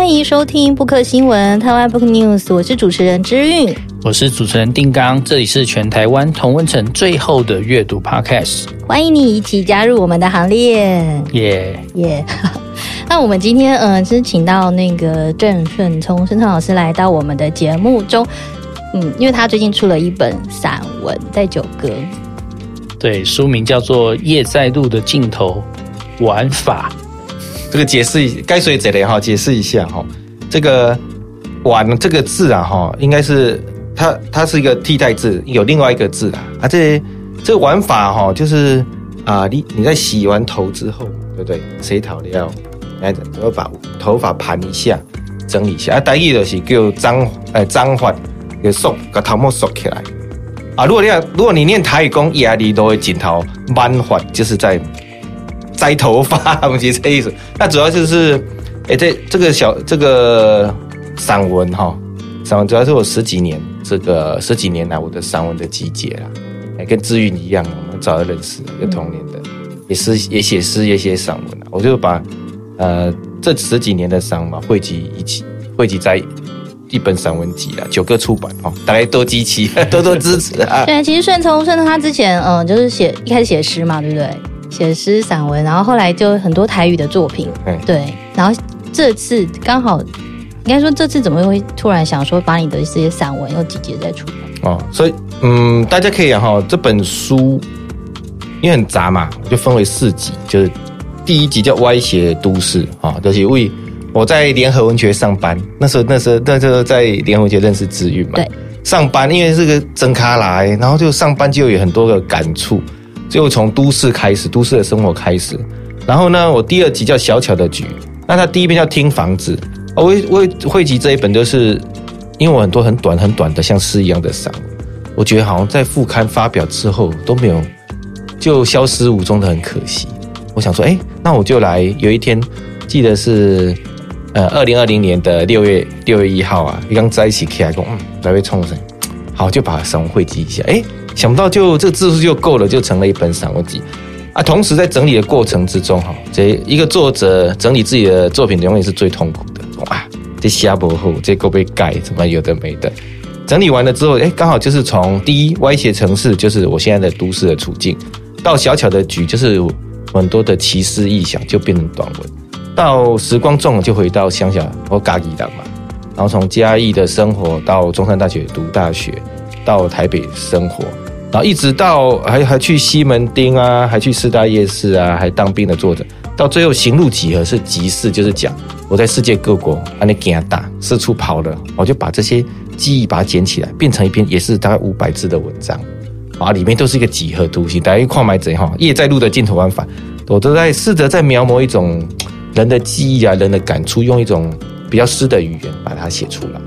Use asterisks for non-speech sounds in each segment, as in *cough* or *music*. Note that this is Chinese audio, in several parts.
欢迎收听布克新闻台湾 Book News，我是主持人之韵，我是主持人定刚，这里是全台湾同温层最后的阅读 Podcast，欢迎你一起加入我们的行列，耶。耶！*laughs* 那我们今天嗯，是请到那个郑顺聪顺聪老师来到我们的节目中，嗯，因为他最近出了一本散文在九歌，对，书名叫做《夜在路的尽头玩法》。这个解释该随这里哈，解释一下哈。这个“玩”这个字啊哈，应该是它它是一个替代字，有另外一个字啊。啊，这这个玩法哈，就是啊，你你在洗完头之后，对不对？洗头了，来，我把头发盘一下，整理一下。啊，第一就是叫脏呃脏发，给梳把头毛梳起来。啊，如果你要如果你念台语讲压力都会镜头满发，就是在。摘头发，我们其实这意思。那主要就是，哎、这这个小这个散文哈，散文主要是我十几年这个十几年来我的散文的集结啦。哎，跟志云一样，我们早就认识，有同年的，也是也写诗也写散文。我就把呃这十几年的散文汇集一起，汇集在一本散文集啊，九个出版哦，大家多集齐，多多支持啊。对，其实顺聪顺聪他之前嗯就是写一开始写诗嘛，对不对？写诗散文，然后后来就很多台语的作品，嗯、对。然后这次刚好，应该说这次怎么会突然想说把你的这些散文又集结在出版？哦，所以嗯，大家可以哈，这本书因为很杂嘛，就分为四集，就是第一集叫歪斜都市啊，就是因为我在联合文学上班，那时候那时候那时候在联合文学认识志韵嘛，对，上班因为是个真咖来，然后就上班就有很多个感触。就从都市开始，都市的生活开始。然后呢，我第二集叫小巧的局，那他第一篇叫听房子。我我汇集这一本，就是因为我很多很短很短的像诗一样的散文，我觉得好像在副刊发表之后都没有，就消失无踪的很可惜。我想说，哎，那我就来。有一天记得是呃二零二零年的六月六月一号啊，刚在一起起来讲，嗯，来位冲绳，好，就把散文汇集一下，哎。想不到就这个字数就够了，就成了一本散文集啊！同时在整理的过程之中，哈，这一个作者整理自己的作品，永远是最痛苦的哇！这下薄后，这够被改，怎么有的没的？整理完了之后，哎，刚好就是从第一歪斜城市，就是我现在的都市的处境，到小巧的局，就是很多的奇思异想，就变成短文；到时光重了，就回到乡下，我嘎吉党嘛。然后从嘉义的生活到中山大学读大学，到台北生活。然后一直到还还去西门町啊，还去四大夜市啊，还当兵的作者，到最后行路几何是集市，就是讲我在世界各国啊，那给他打四处跑了，我就把这些记忆把它捡起来，变成一篇也是大概五百字的文章，啊，里面都是一个几何图形，大家一块买贼哈，夜在路的尽头玩法，我都在试着在描摹一种人的记忆啊，人的感触，用一种比较诗的语言把它写出来。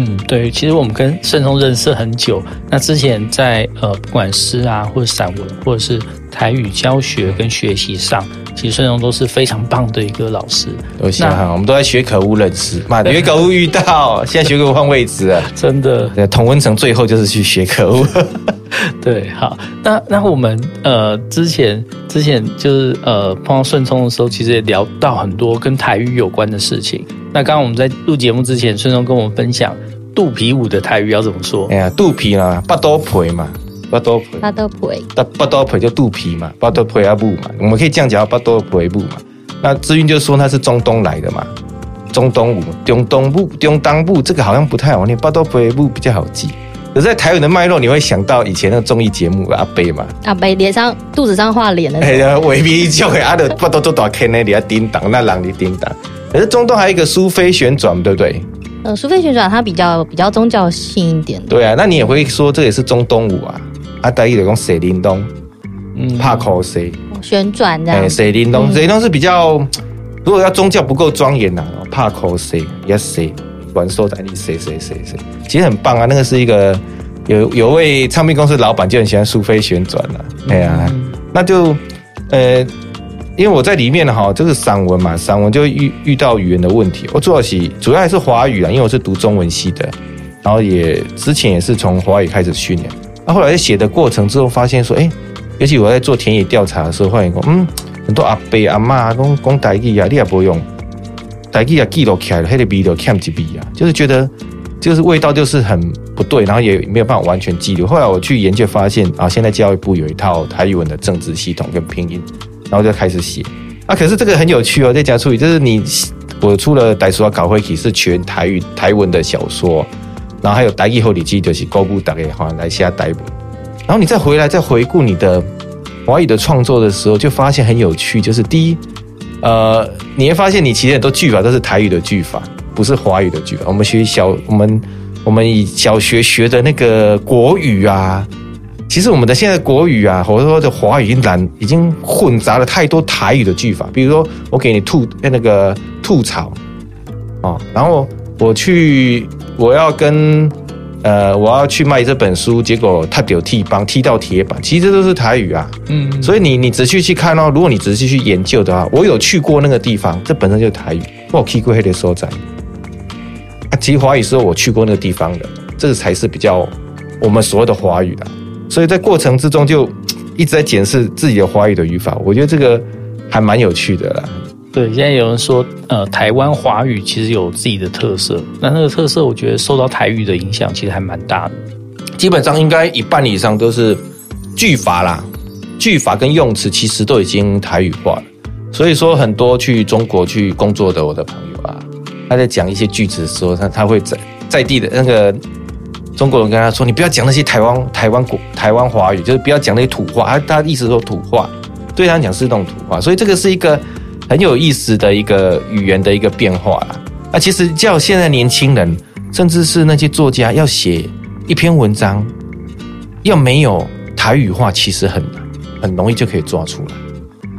嗯，对，其实我们跟顺聪认识很久。那之前在呃，不管诗啊，或者散文，或者是台语教学跟学习上，其实顺聪都是非常棒的一个老师。多谢哈，我们都在学可恶认识，妈的，学可恶遇到，现在学可恶换位置了，*laughs* 真的。童文成最后就是去学可恶。*laughs* 对，好，那那我们呃之前之前就是呃碰到顺聪的时候，其实也聊到很多跟台语有关的事情。那刚刚我们在录节目之前，顺聪跟我们分享肚皮舞的台语要怎么说？哎呀，肚皮啦，巴多皮嘛，巴多皮，巴多皮，巴巴多皮就肚皮嘛，巴多皮阿布嘛，我们可以这样讲，巴多皮布嘛。那志云就说他是中东来的嘛，中东舞，中东部，中东部，这个好像不太好念，巴多皮布比较好记。可是在台湾的脉络，你会想到以前那个综艺节目阿贝嘛？阿贝脸上肚子上画脸的。哎呀，未必就会阿的不都都打开那里啊叮当，那让你叮当。可是中东还有一个苏菲旋转，对不对？呃，苏菲旋转它比较比较宗教性一点。对啊，那你也会说这也是中东舞啊？阿呆一的讲谁灵东，嗯，帕口谁旋转这样？哎，水灵东？水灵东是比较，如果要宗教不够庄严呐，帕口谁也谁管收在你谁谁谁谁，其实很棒啊。那个是一个有有位唱片公司老板就很喜欢苏菲旋转了。哎呀，嗯、那就呃。因为我在里面哈，就是散文嘛，散文就遇遇到语言的问题。我主要是主要还是华语啊，因为我是读中文系的，然后也之前也是从华语开始训练。那后来写的过程之后，发现说，哎，尤其我在做田野调查的时候，发现说，嗯，很多阿伯阿妈讲讲台语啊，你也不用，台语也记录起来了，那个味道欠几笔啊，就是觉得就是味道就是很不对，然后也没有办法完全记录。后来我去研究发现啊，现在教育部有一套台语文的政治系统跟拼音，然后就开始写啊。可是这个很有趣哦，在讲处理就是你我出了台书稿会体是全台语台文的小说，然后还有台语后里记就是公布大概话来写台文，然后你再回来再回顾你的华语的创作的时候，就发现很有趣，就是第一。呃，你会发现你其实很多句法都是台语的句法，不是华语的句法。我们学小，我们我们以小学学的那个国语啊，其实我们的现在国语啊，或者说的华语已经染，已经混杂了太多台语的句法。比如说，我给你吐那个吐槽哦，然后我去我要跟。呃，我要去卖这本书，结果他丢踢帮踢到铁板，其实这都是台语啊。嗯，所以你你仔细去看哦，如果你仔细去研究的话，我有去过那个地方，这本身就是台语。我去过黑的所在啊，其实华语是我去过那个地方的，这个才是比较我们所谓的华语的。所以在过程之中就 *tsk* 一直在检视自己的华语的语法，我觉得这个还蛮有趣的啦。对，现在有人说，呃，台湾华语其实有自己的特色，那那个特色，我觉得受到台语的影响，其实还蛮大的。基本上应该一半以上都是句法啦，句法跟用词其实都已经台语化了。所以说，很多去中国去工作的我的朋友啊，他在讲一些句子的时候，他他会在在地的那个中国人跟他说：“你不要讲那些台湾台湾国台湾华语，就是不要讲那些土话。”他的意思说土话，对他讲是那种土话，所以这个是一个。很有意思的一个语言的一个变化啦。那其实叫现在年轻人，甚至是那些作家要写一篇文章，要没有台语化，其实很难，很容易就可以抓出来。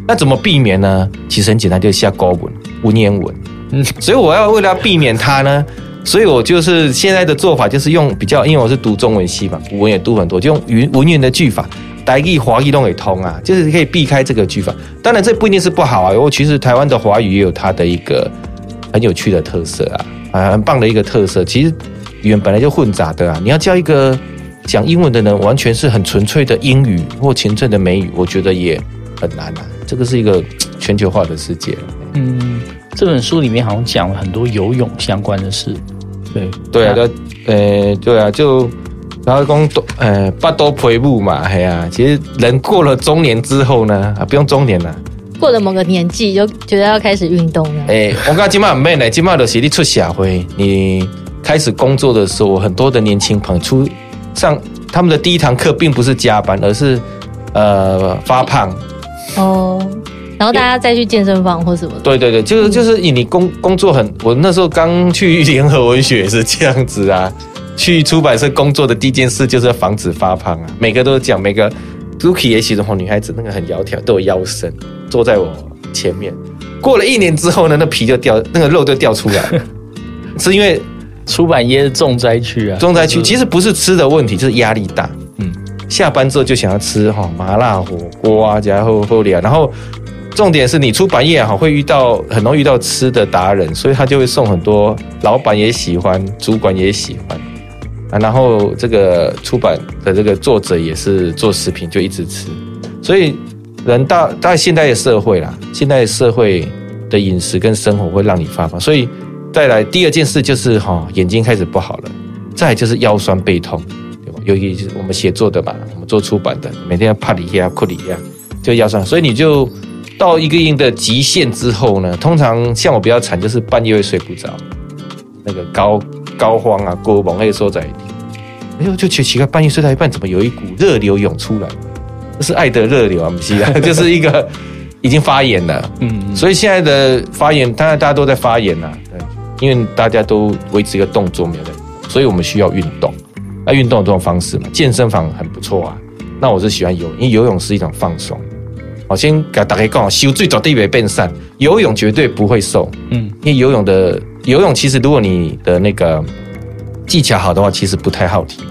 那怎么避免呢？其实很简单，就是下高文文言文。嗯，所以我要为了避免它呢，所以我就是现在的做法就是用比较，因为我是读中文系嘛，古文也读很多，就用语文言的句法。台语、华语都可以通啊，就是可以避开这个句法。当然，这不一定是不好啊。因为其实台湾的华语也有它的一个很有趣的特色啊，啊，很棒的一个特色。其实语言本来就混杂的啊，你要教一个讲英文的人，完全是很纯粹的英语或纯粹的美语，我觉得也很难啊。这个是一个全球化的世界。嗯，这本书里面好像讲了很多游泳相关的事。对，对啊，呃，对啊，就。然后讲多，呃，八多陪步嘛，哎呀，其实人过了中年之后呢，啊，不用中年了，过了某个年纪就觉得要开始运动了。哎，我讲今麦没呢，今麦的是你出社会，你开始工作的时候，很多的年轻朋友出上他们的第一堂课，并不是加班，而是呃发胖。哦，然后大家再去健身房或什么的。对对对，就是就是以你工工作很，我那时候刚去 *laughs* 联合文学也是这样子啊。去出版社工作的第一件事就是要防止发胖啊！每个都讲，每个 Rookie 也喜欢女孩子，那个很窈窕，都有腰身，坐在我前面。过了一年之后呢，那皮就掉，那个肉就掉出来了，*laughs* 是因为出版业是重灾区啊，重灾区。其实不是吃的问题，就是压力大。嗯，下班之后就想要吃哈麻辣火锅啊，然后后脸，然后重点是你出版业哈会遇到很容易遇到吃的达人，所以他就会送很多，老板也喜欢，主管也喜欢。啊，然后这个出版的这个作者也是做食品，就一直吃，所以人到大概现代的社会啦，现代的社会的饮食跟生活会让你发胖，所以再来第二件事就是哈，眼睛开始不好了，再来就是腰酸背痛，对吧？尤其是我们写作的嘛，我们做出版的，每天要趴里呀、哭里呀，就腰酸，所以你就到一个音的极限之后呢，通常像我比较惨，就是半夜会睡不着，那个高。高肓啊，过猛那个时候在听，哎呦，就奇奇怪，半夜睡到一半，怎么有一股热流涌出来？这是爱的热流啊，不是啊，*laughs* 就是一个已经发炎了。嗯，所以现在的发炎，当然大家都在发炎呐，对，因为大家都维持一个动作没有的，所以我们需要运动。那运动有这种方式嘛，健身房很不错啊。那我是喜欢游泳，因为游泳是一种放松。我先给大家讲，修最早地位变善，游泳绝对不会瘦。嗯，因为游泳的。游泳其实，如果你的那个技巧好的话，其实不太耗体力。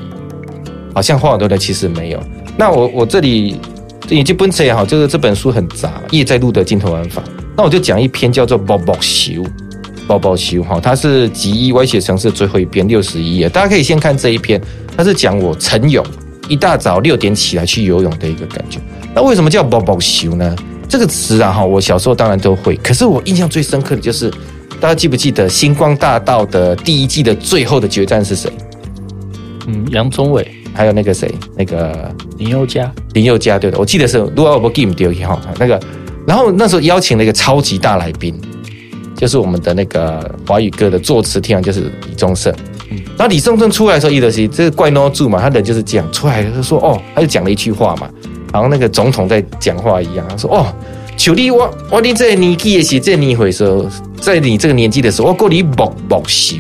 好像话很多的，其实没有。那我我这里已经不能也好，就是这本书很杂，夜在录的镜头玩法。那我就讲一篇叫做《宝宝修》，宝宝修哈，它是集一歪写城市最后一篇六十一页，大家可以先看这一篇。它是讲我晨泳，一大早六点起来去游泳的一个感觉。那为什么叫宝宝修呢？这个词啊哈，我小时候当然都会，可是我印象最深刻的就是。大家记不记得《星光大道》的第一季的最后的决战是谁？嗯，杨宗纬，还有那个谁，那个林宥嘉，林宥嘉对的，我记得是如果我不 game 丢哈，那个，然后那时候邀请了一个超级大来宾，就是我们的那个华语歌的作词天王，就是李宗盛。然后李宗盛出来的时候，伊德西这个怪孬住嘛，他人就是这样出来，就说哦，他就讲了一句话嘛，然后那个总统在讲话一样，他说哦，求你我我你这年纪的时候，这年会时候，在你这个年纪的时候，我够你木木修，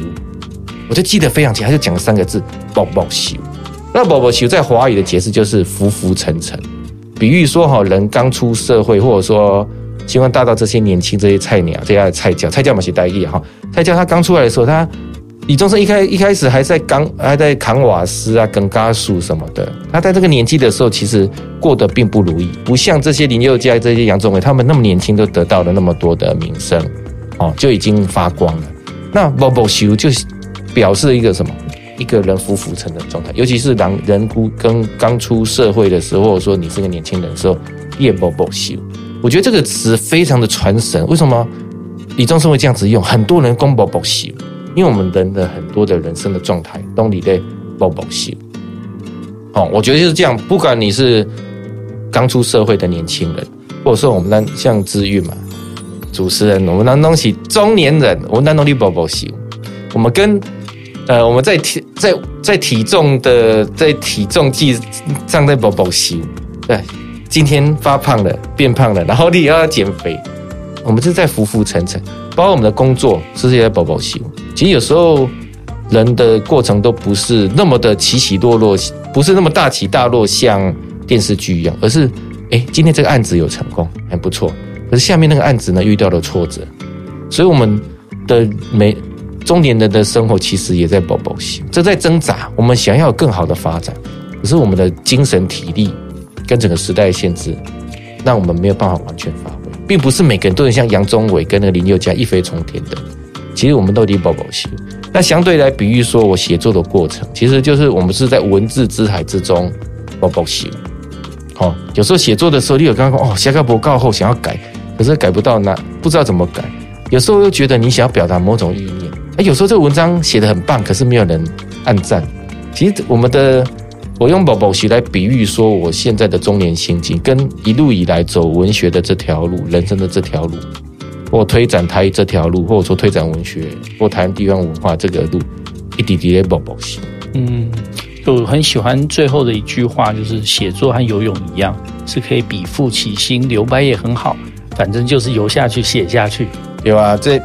我就记得非常清，他就讲了三个字木木修。那木木修在华语的解释就是浮浮沉沉，比喻说哈人刚出社会，或者说星光大道这些年轻这些菜鸟这些菜鸟，菜鸟嘛是代意哈，菜鸟他刚出来的时候他。李宗盛一开一开始还在扛还在扛瓦斯啊，扛家属什么的。他在这个年纪的时候，其实过得并不如意，不像这些林宥嘉、这些杨宗纬他们那么年轻，都得到了那么多的名声，哦，就已经发光了。那木木修就表示一个什么？一个人浮浮沉的状态，尤其是当人跟刚出社会的时候，或者说你是个年轻人的时候，也木木修。我觉得这个词非常的传神。为什么李宗盛会这样子用？很多人讲木木修。因为我们人的很多的人生的状态，都你在某某些，哦，我觉得就是这样。不管你是刚出社会的年轻人，或者说我们那像治愈嘛，主持人，我们那东西中年人，我们那东西某某些，我们跟呃我们在体在在体重的在体重计上在某某些，对，今天发胖了，变胖了，然后你要减肥，我们是在浮浮沉沉。包括我们的工作，其实也在某某些。其实有时候人的过程都不是那么的起起落落，不是那么大起大落，像电视剧一样，而是哎，今天这个案子有成功，还不错。可是下面那个案子呢，遇到了挫折，所以我们的每中年人的生活其实也在跑跑行，这在挣扎。我们想要有更好的发展，可是我们的精神体力跟整个时代的限制，让我们没有办法完全发挥，并不是每个人都能像杨宗纬跟那个林宥嘉一飞冲天的。其实我们都离宝宝修，那相对来比喻说，我写作的过程，其实就是我们是在文字之海之中宝宝修。好，有时候写作的时候，你有刚刚哦，写个博告后想要改，可是改不到那，不知道怎么改。有时候又觉得你想要表达某种意念，哎，有时候这个文章写得很棒，可是没有人按赞。其实我们的，我用宝宝修来比喻说，我现在的中年心境，跟一路以来走文学的这条路，人生的这条路。或推展台语这条路，或者说推展文学或谈地方文化这个路，一滴滴的宝宝心。嗯，就很喜欢最后的一句话，就是写作和游泳一样，是可以笔复起心，留白也很好，反正就是游下去，写下去。有啊，这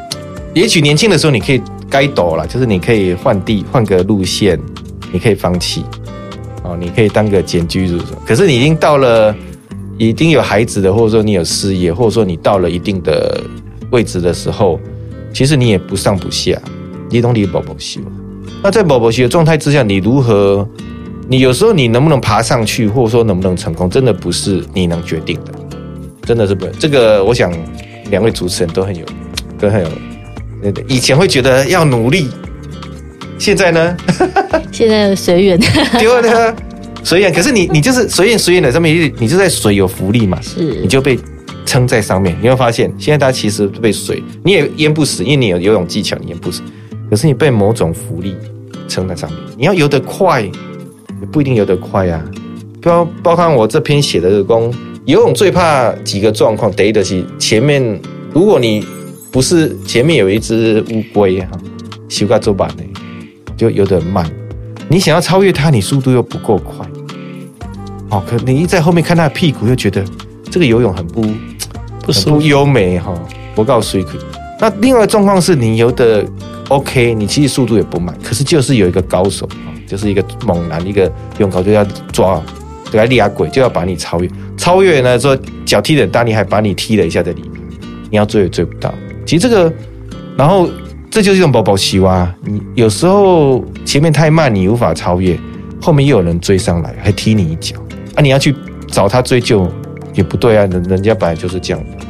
也许年轻的时候你可以该抖了，就是你可以换地换个路线，你可以放弃哦，你可以当个简居主。可是你已经到了，已经有孩子的，或者说你有事业，或者说你到了一定的。位置的时候，其实你也不上不下，你懂你的宝宝修。那在宝宝修的状态之下，你如何？你有时候你能不能爬上去，或者说能不能成功，真的不是你能决定的，真的是不。这个我想两位主持人都很有，都很有。以前会觉得要努力，现在呢？现在随缘。*laughs* 对啊，随缘。可是你你就是随缘随缘的上面，你就在水有浮力嘛，是你就被。撑在上面，你会发现，现在大家其实被水你也淹不死，因为你有游泳技巧，你淹不死。可是你被某种浮力撑在上面，你要游得快，也不一定游得快啊。包包括我这篇写的这个功，游泳最怕几个状况，第一的是前面，如果你不是前面有一只乌龟哈，修个做板呢，就游得很慢。你想要超越他，你速度又不够快，哦，可你一在后面看他的屁股，又觉得这个游泳很不。不是不优美哈，我告诉你，那另外状况是你游的 OK，你其实速度也不慢，可是就是有一个高手啊，就是一个猛男，一个泳高就要抓，对啊，利亚鬼就要把你超越，超越呢说脚踢得大，你还把你踢了一下在里面，你要追也追不到。其实这个，然后这就是一种宝宝西啊，你有时候前面太慢，你无法超越，后面又有人追上来，还踢你一脚啊，你要去找他追究。也不对啊，人人家本来就是这样的。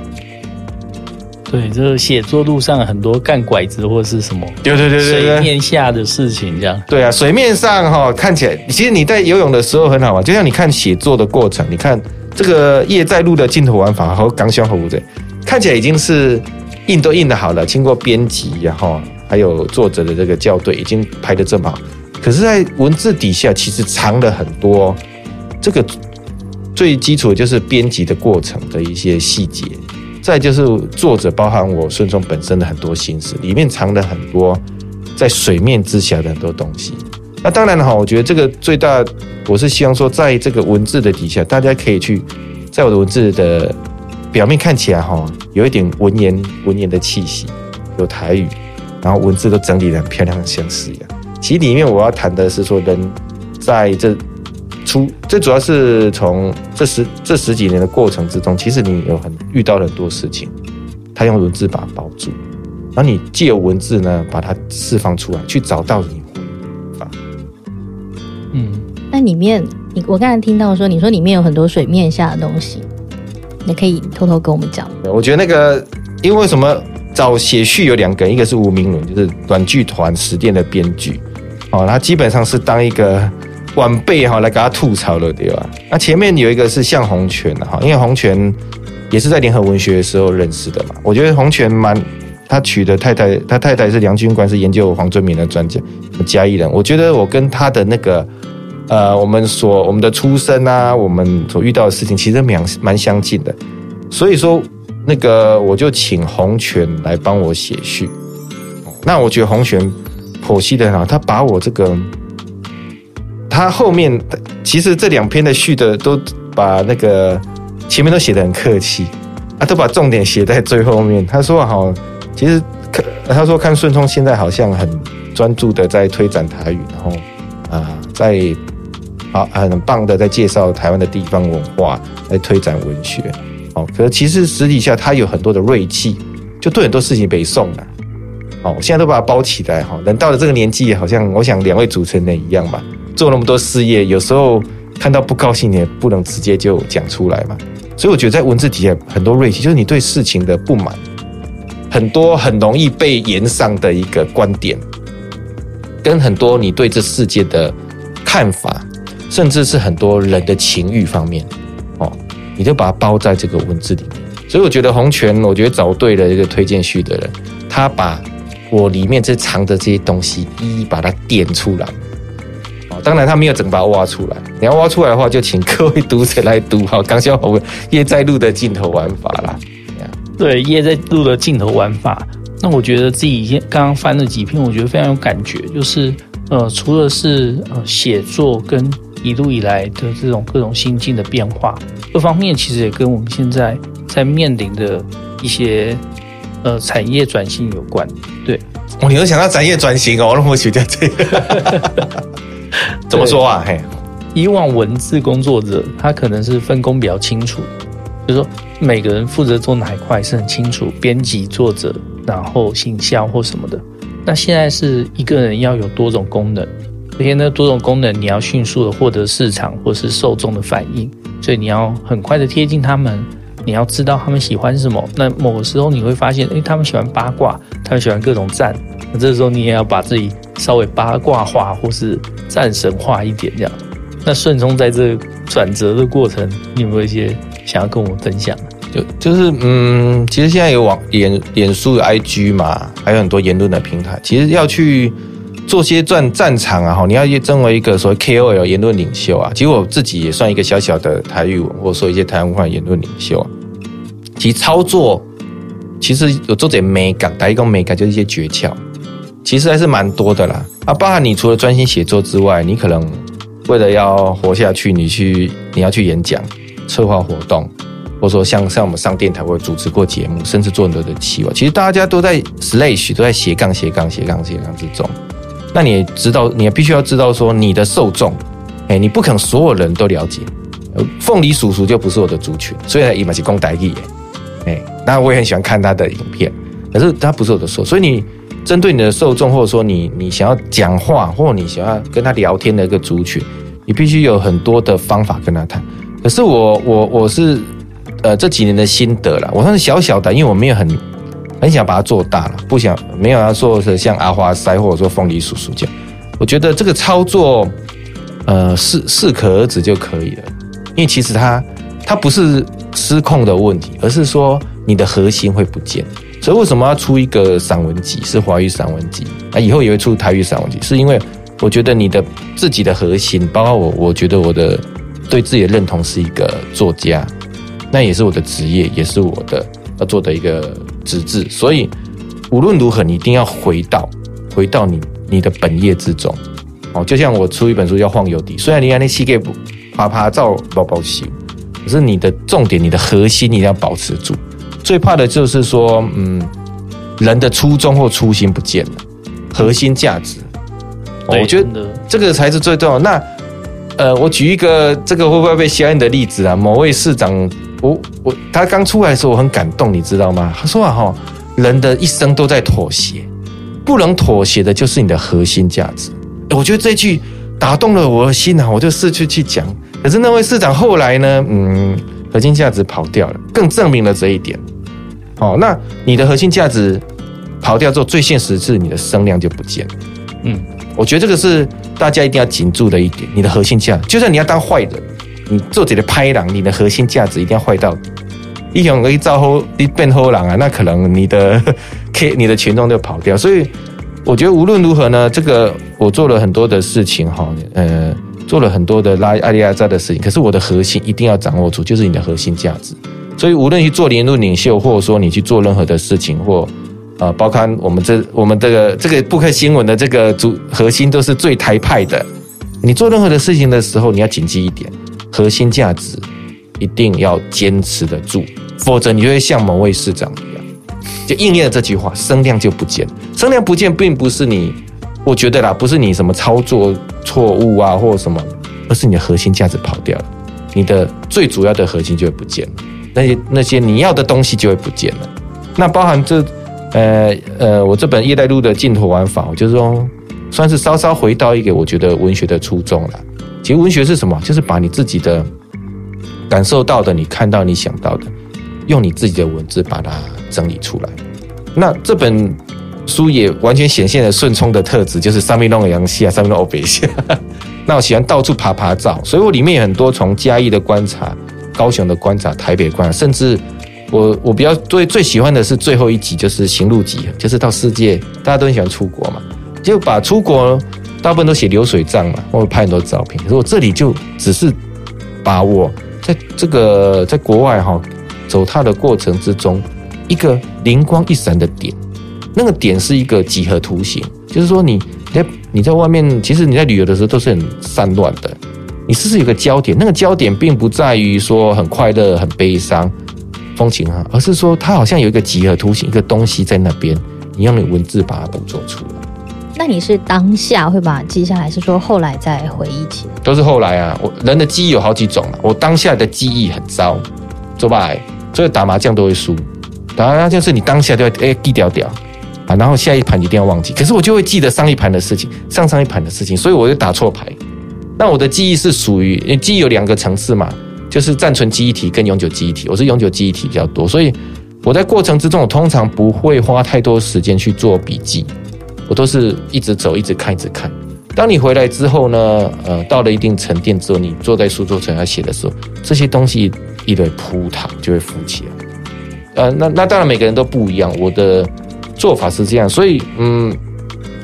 对，就是写作路上很多干拐子或是什么，对对对对，水面下的事情这样。对啊，水面上哈看起来，其实你在游泳的时候很好玩，就像你看写作的过程，你看这个叶在路的镜头玩法和刚相合舞的，看起来已经是印都印的好了，经过编辑然后还有作者的这个校对，已经拍得这么好。可是，在文字底下其实藏了很多这个最基础的就是编辑的过程的一些细节，再就是作者包含我顺聪本身的很多心思，里面藏了很多在水面之下的很多东西。那当然了哈，我觉得这个最大，我是希望说，在这个文字的底下，大家可以去在我的文字的表面看起来哈，有一点文言文言的气息，有台语，然后文字都整理的很漂亮，像诗一样。其实里面我要谈的是说，人在这出，这主要是从这十这十几年的过程之中，其实你有很遇到很多事情，他用文字把它包住，然后你借由文字呢，把它释放出来，去找到你。嗯，那里面你我刚才听到说，你说里面有很多水面下的东西，你可以偷偷跟我们讲。我觉得那个，因为什么找写序有两个，一个是吴明伦，就是短剧团十店的编剧，哦，他基本上是当一个晚辈哈来给他吐槽了，对吧？那前面有一个是向洪泉哈，因为洪泉也是在联合文学的时候认识的嘛。我觉得洪泉蛮，他娶的太太，他太太是梁君观，是研究黄春明的专家，嘉义人。我觉得我跟他的那个。呃，我们所我们的出身啊，我们所遇到的事情，其实蛮蛮相近的。所以说，那个我就请洪泉来帮我写序。那我觉得洪泉剖析的很好，他把我这个，他后面其实这两篇的序的都把那个前面都写的很客气，啊都把重点写在最后面。他说好，其实看他说看顺聪现在好像很专注的在推展台语，然后啊、在。好，很棒的，在介绍台湾的地方文化，来推展文学。哦，可是其实私底下他有很多的锐气，就对很多事情北宋了。哦，现在都把它包起来哈。人到了这个年纪，好像我想两位主持人一样吧，做那么多事业，有时候看到不高兴，也不能直接就讲出来嘛。所以我觉得在文字底下很多锐气，就是你对事情的不满，很多很容易被炎上的一个观点，跟很多你对这世界的看法。甚至是很多人的情欲方面，哦，你就把它包在这个文字里面。所以我觉得洪泉，我觉得找对了这个推荐序的人，他把我里面这藏的这些东西一一把它点出来。哦，当然他没有整把挖出来。你要挖出来的话，就请各位读者来读好刚肖华叶在路的镜头玩法啦。对，叶在路的镜头玩法。那我觉得自己刚刚翻了几篇，我觉得非常有感觉。就是呃，除了是呃写作跟一路以来的这种各种心境的变化，各方面其实也跟我们现在在面临的一些呃产业转型有关。对，哦，你都想到产业转型哦，我那么觉得这个 *laughs* 怎么说啊？嘿，以往文字工作者他可能是分工比较清楚，就是说每个人负责做哪一块是很清楚，编辑、作者，然后行销或什么的。那现在是一个人要有多种功能。这些呢多种功能，你要迅速的获得市场或是受众的反应，所以你要很快的贴近他们，你要知道他们喜欢什么。那某个时候你会发现，诶，他们喜欢八卦，他们喜欢各种赞。那这时候你也要把自己稍微八卦化或是赞神化一点，这样。那顺聪在这转折的过程，你有没有一些想要跟我们分享？就就是嗯，其实现在有网脸脸书 IG 嘛，还有很多言论的平台，其实要去。做些战战场啊，哈，你要成为一个所谓 KOL 言论领袖啊。其实我自己也算一个小小的台语文，或者说一些台湾文化言论领袖啊。其实操作其实有做点美感，打一个美感就是一些诀窍，其实还是蛮多的啦。啊，包含你除了专心写作之外，你可能为了要活下去，你去你要去演讲、策划活动，或者说像像我们上电台或者主持过节目，甚至做很多的企划。其实大家都在 slash 都在斜杠斜杠斜杠斜杠之中。那你知道，你也必须要知道说你的受众，哎，你不可能所有人都了解。凤梨叔叔就不是我的族群，所以伊嘛是讲台语，哎，那我也很喜欢看他的影片，可是他不是我的受，所以你针对你的受众，或者说你你想要讲话，或你想要跟他聊天的一个族群，你必须有很多的方法跟他谈。可是我我我是呃这几年的心得啦，我算是小小的，因为我没有很。很想把它做大了，不想没有要做的像阿花塞或者说凤梨叔叔这样。我觉得这个操作，呃，适适可而止就可以了。因为其实它它不是失控的问题，而是说你的核心会不见。所以为什么要出一个散文集？是华语散文集啊，以后也会出台语散文集，是因为我觉得你的自己的核心，包括我，我觉得我的对自己的认同是一个作家，那也是我的职业，也是我的要做的一个职志。所以无论如何，你一定要回到回到你你的本业之中。哦，就像我出一本书叫《晃游底》，虽然你看那膝盖不啪啪照包包洗，可是你的重点、你的核心你一定要保持住。最怕的就是说，嗯，人的初衷或初心不见了，核心价值。哦，我觉得这个才是最重要。那，呃，我举一个这个会不会被消音的例子啊？某位市长，我我他刚出来的时候我很感动，你知道吗？他说啊，哈，人的一生都在妥协，不能妥协的就是你的核心价值。我觉得这句打动了我的心啊，我就试去去讲。可是那位市长后来呢，嗯，核心价值跑掉了，更证明了这一点。哦，那你的核心价值跑掉之后，最现实是你的声量就不见了。嗯，我觉得这个是大家一定要紧住的一点。你的核心价值，就算你要当坏人，你做这个拍档，你的核心价值一定要坏到。一想一招后一变后狼啊，那可能你的 *laughs* K 你的群众就跑掉。所以。我觉得无论如何呢，这个我做了很多的事情哈，呃，做了很多的拉阿里阿扎的事情，可是我的核心一定要掌握住，就是你的核心价值。所以无论去做言论领袖，或者说你去做任何的事情，或啊，包括我们这我们这个这个布克新闻的这个主核心都是最台派的。你做任何的事情的时候，你要谨记一点，核心价值一定要坚持得住，否则你就会像某位市长一样。就应验了这句话，声量就不见。声量不见，并不是你，我觉得啦，不是你什么操作错误啊，或什么，而是你的核心价值跑掉了，你的最主要的核心就会不见了，那些那些你要的东西就会不见了。那包含这，呃呃，我这本叶带路的镜头玩法，我就是说，算是稍稍回到一个我觉得文学的初衷了。其实文学是什么？就是把你自己的感受到的，你看到、你想到的。用你自己的文字把它整理出来，那这本书也完全显现了顺冲的特质，就是上面弄个洋气啊，上面弄欧北下。那我喜欢到处爬爬照，所以我里面有很多从嘉义的观察、高雄的观察、台北观察，甚至我我比较最最喜欢的是最后一集，就是行路集，就是到世界，大家都很喜欢出国嘛，就把出国大部分都写流水账嘛，我会拍很多照片。可是我这里就只是把我在这个在国外哈。走踏的过程之中，一个灵光一闪的点，那个点是一个几何图形，就是说你在你在外面，其实你在旅游的时候都是很散乱的，你是不是有个焦点，那个焦点并不在于说很快乐、很悲伤、风景啊，而是说它好像有一个几何图形，一个东西在那边，你用你文字把它捕捉出来。那你是当下会把它记下来，还是说后来再回忆起来？都是后来啊，我人的记忆有好几种啊，我当下的记忆很糟，走吧。所以打麻将都会输，打麻将是你当下就要哎记掉掉啊，然后下一盘一定要忘记。可是我就会记得上一盘的事情，上上一盘的事情，所以我就打错牌。那我的记忆是属于，记忆有两个层次嘛，就是暂存记忆体跟永久记忆体。我是永久记忆体比较多，所以我在过程之中，我通常不会花太多时间去做笔记，我都是一直走，一直看，一直看。当你回来之后呢，呃，到了一定沉淀之后，你坐在书桌前要写的时候，这些东西。一堆铺塔就会浮起来，呃，那那当然每个人都不一样，我的做法是这样，所以嗯，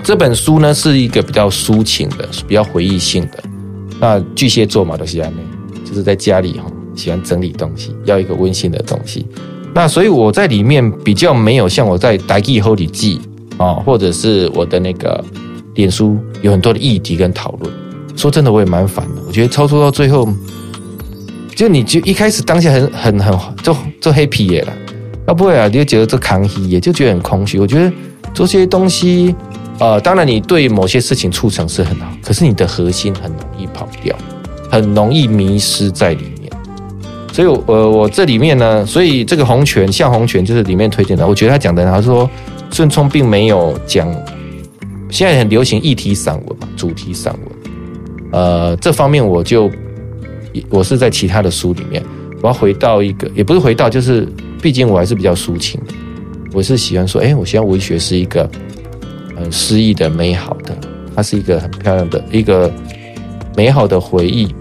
这本书呢是一个比较抒情的，比较回忆性的。那巨蟹座嘛都是这样，就是在家里哈喜欢整理东西，要一个温馨的东西。那所以我在里面比较没有像我在台记后里记啊，或者是我的那个脸书有很多的议题跟讨论。说真的，我也蛮烦的，我觉得操作到最后。就你就一开始当下很很很做做 happy 耶了，要不会啊，你就觉得这扛黑也就觉得很空虚。我觉得做些东西，呃，当然你对某些事情促成是很好，可是你的核心很容易跑掉，很容易迷失在里面。所以，我呃，我这里面呢，所以这个红拳像洪拳就是里面推荐的，我觉得他讲的，他说顺聪并没有讲，现在很流行议题散文嘛，主题散文，呃，这方面我就。我是在其他的书里面，我要回到一个，也不是回到，就是毕竟我还是比较抒情。我是喜欢说，哎，我希望文学是一个很诗意的、美好的，它是一个很漂亮的一个美好的回忆，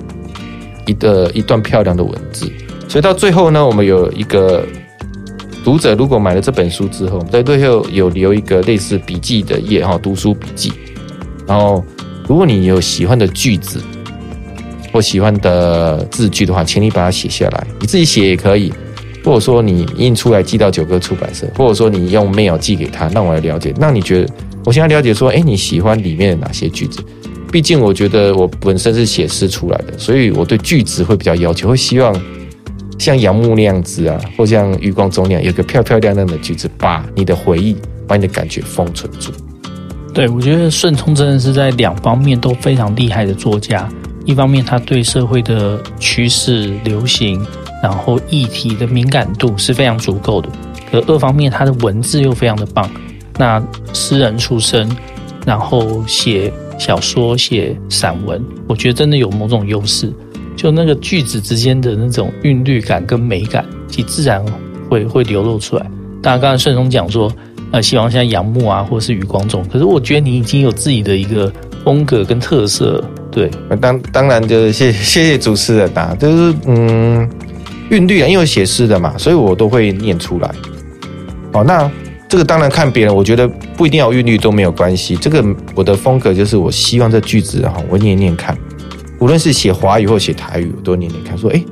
一个一段漂亮的文字。所以到最后呢，我们有一个读者如果买了这本书之后，在最后有留一个类似笔记的页哈，读书笔记。然后，如果你有喜欢的句子或喜欢的字句的话，请你把它写下来，你自己写也可以，或者说你印出来寄到九歌出版社，或者说你用 mail 寄给他，让我来了解。那你觉得，我想要了解说，哎，你喜欢里面的哪些句子？毕竟我觉得我本身是写诗出来的，所以我对句子会比较要求，会希望像杨牧那样子啊，或像余光中那样，有个漂漂亮亮的句子，把你的回忆、把你的感觉封存住。对，我觉得顺聪真的是在两方面都非常厉害的作家。一方面，他对社会的趋势、流行，然后议题的敏感度是非常足够的；可二方面，他的文字又非常的棒。那诗人出身，然后写。小说写散文，我觉得真的有某种优势，就那个句子之间的那种韵律感跟美感，其自然会会流露出来。当然，刚才顺聪讲说，呃，希望像杨牧啊，或是余光中，可是我觉得你已经有自己的一个风格跟特色，对。当当然就是谢谢谢主持人啊，就是嗯，韵律啊，因为写诗的嘛，所以我都会念出来。哦，那。这个当然看别人，我觉得不一定要韵律都没有关系。这个我的风格就是，我希望这句子哈，我念念看，无论是写华语或写台语，我都念念看。说，哎，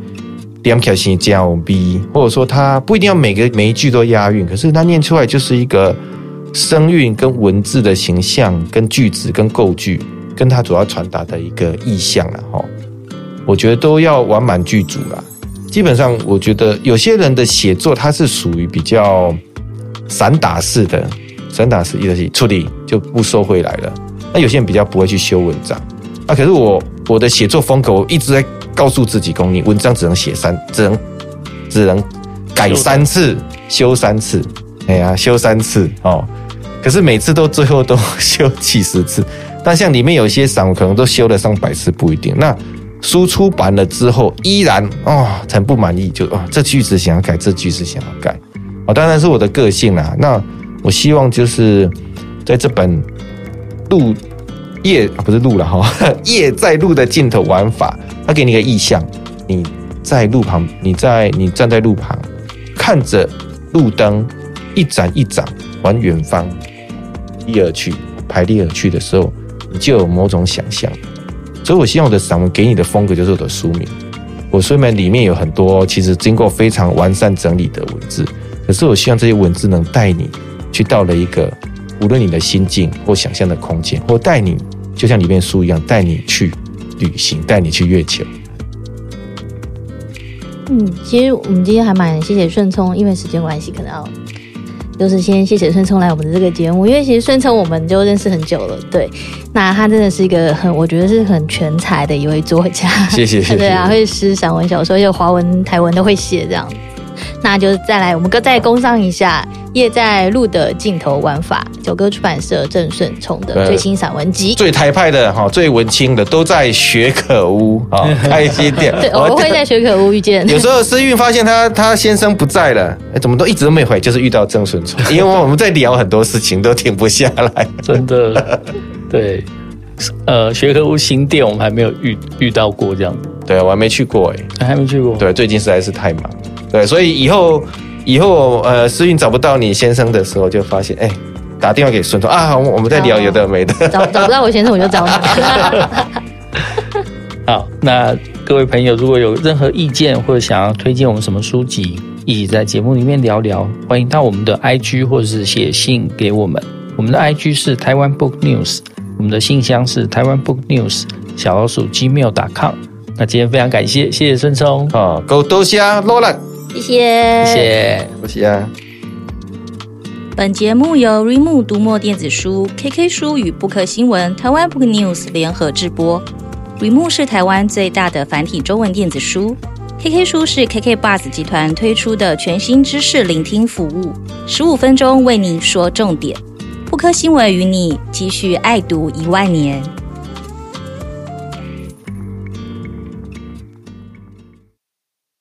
两条线交 B，或者说它不一定要每个每一句都押韵，可是它念出来就是一个声韵跟文字的形象，跟句子跟构句，跟它主要传达的一个意象了哈。我觉得都要完满具足了。基本上，我觉得有些人的写作，它是属于比较。散打式的，散打式一个是处理就不收回来了。那有些人比较不会去修文章，啊，可是我我的写作风格，我一直在告诉自己，公你文章只能写三，只能只能改三次，修三次，哎呀，修三次哦。可是每次都最后都修几十次，但像里面有些散文可能都修了上百次，不一定。那书出版了之后，依然啊、哦、很不满意，就啊、哦、这句子想要改，这句子想要改。哦，当然是我的个性啦。那我希望就是在这本路夜不是路了哈，夜在路的尽头玩法，他给你个意象，你在路旁，你在你站在路旁，看着路灯一盏一盏往远方一而去，排列而去的时候，你就有某种想象。所以我希望我的散文给你的风格就是我的书名。我书名里面有很多其实经过非常完善整理的文字。可是我希望这些文字能带你去到了一个，无论你的心境或想象的空间，或带你就像里面书一样，带你去旅行，带你去月球。嗯，其实我们今天还蛮谢谢顺聪，因为时间关系，可能要就是先谢谢顺聪来我们的这个节目，因为其实顺聪我们就认识很久了，对，那他真的是一个很，我觉得是很全才的一位作家。谢谢，谢谢。对啊，会诗、散文、小说，就华文、台文都会写这样。那就再来，我们哥再工商一下《夜在路的尽头玩法》，九歌出版社郑顺聪的最新散文集，最台派的哈，最文青的都在学可屋啊，*laughs* 开心店。对，我们会在学可屋遇见。*laughs* 有时候诗韵发现他他先生不在了，怎么都一直都没回，就是遇到郑顺聪，*laughs* 因为我们在聊很多事情都停不下来，真的。对，呃，学科屋新店我们还没有遇遇到过这样子，对我还没去过哎，还没去过。对，最近实在是太忙。对，所以以后以后呃，诗韵找不到你先生的时候，就发现哎，打电话给顺聪啊，我们在聊有的没的。找找不到我先生，我就找你。*laughs* 好，那各位朋友，如果有任何意见或者想要推荐我们什么书籍，一起在节目里面聊聊，欢迎到我们的 IG 或者是写信给我们。我们的 IG 是台湾 Book News，我们的信箱是台湾 Book News 小老鼠 gmail.com。那今天非常感谢，谢谢孙聪啊，够多谢罗兰。谢谢，谢谢，不谢啊。本节目由 Readmoo 读墨电子书、KK 书与 Book 新闻、台湾 Book News 联合制播。Readmoo 是台湾最大的繁体中文电子书，KK 书是 KK Bus 集团推出的全新知识聆听服务，十五分钟为你说重点。Book 新闻与你继续爱读一万年。